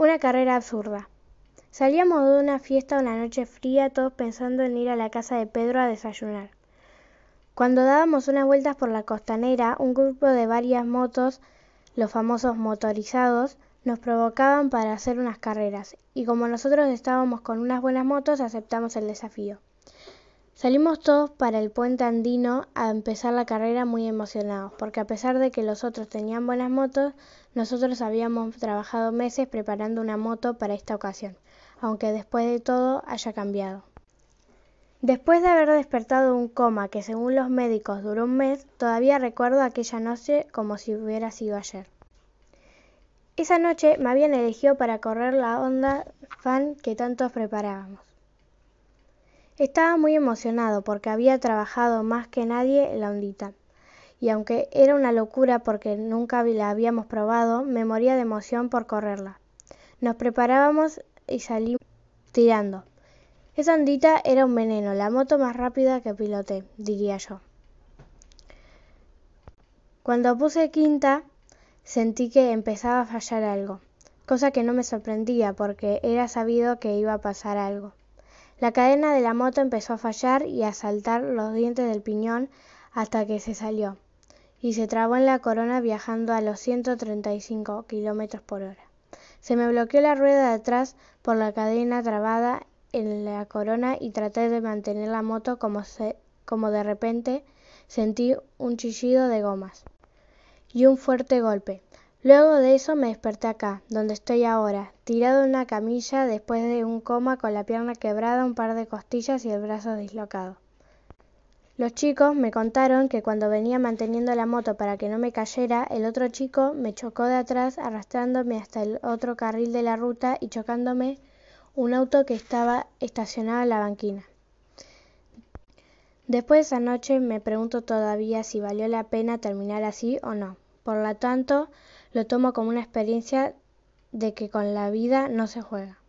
Una carrera absurda. Salíamos de una fiesta una noche fría, todos pensando en ir a la casa de Pedro a desayunar. Cuando dábamos unas vueltas por la costanera, un grupo de varias motos, los famosos motorizados, nos provocaban para hacer unas carreras, y como nosotros estábamos con unas buenas motos, aceptamos el desafío. Salimos todos para el puente andino a empezar la carrera muy emocionados, porque a pesar de que los otros tenían buenas motos, nosotros habíamos trabajado meses preparando una moto para esta ocasión, aunque después de todo haya cambiado. Después de haber despertado un coma que según los médicos duró un mes, todavía recuerdo aquella noche como si hubiera sido ayer. Esa noche me habían elegido para correr la onda fan que tantos preparábamos. Estaba muy emocionado porque había trabajado más que nadie en la ondita. Y aunque era una locura porque nunca la habíamos probado, me moría de emoción por correrla. Nos preparábamos y salimos tirando. Esa ondita era un veneno, la moto más rápida que piloté, diría yo. Cuando puse quinta, sentí que empezaba a fallar algo, cosa que no me sorprendía porque era sabido que iba a pasar algo. La cadena de la moto empezó a fallar y a saltar los dientes del piñón hasta que se salió y se trabó en la corona viajando a los 135 kilómetros por hora. Se me bloqueó la rueda de atrás por la cadena trabada en la corona y traté de mantener la moto como, como de repente sentí un chillido de gomas y un fuerte golpe. Luego de eso me desperté acá, donde estoy ahora, tirado en una camilla después de un coma con la pierna quebrada, un par de costillas y el brazo dislocado. Los chicos me contaron que cuando venía manteniendo la moto para que no me cayera, el otro chico me chocó de atrás arrastrándome hasta el otro carril de la ruta y chocándome un auto que estaba estacionado en la banquina. Después de esa noche me pregunto todavía si valió la pena terminar así o no. Por lo tanto, lo tomo como una experiencia de que con la vida no se juega.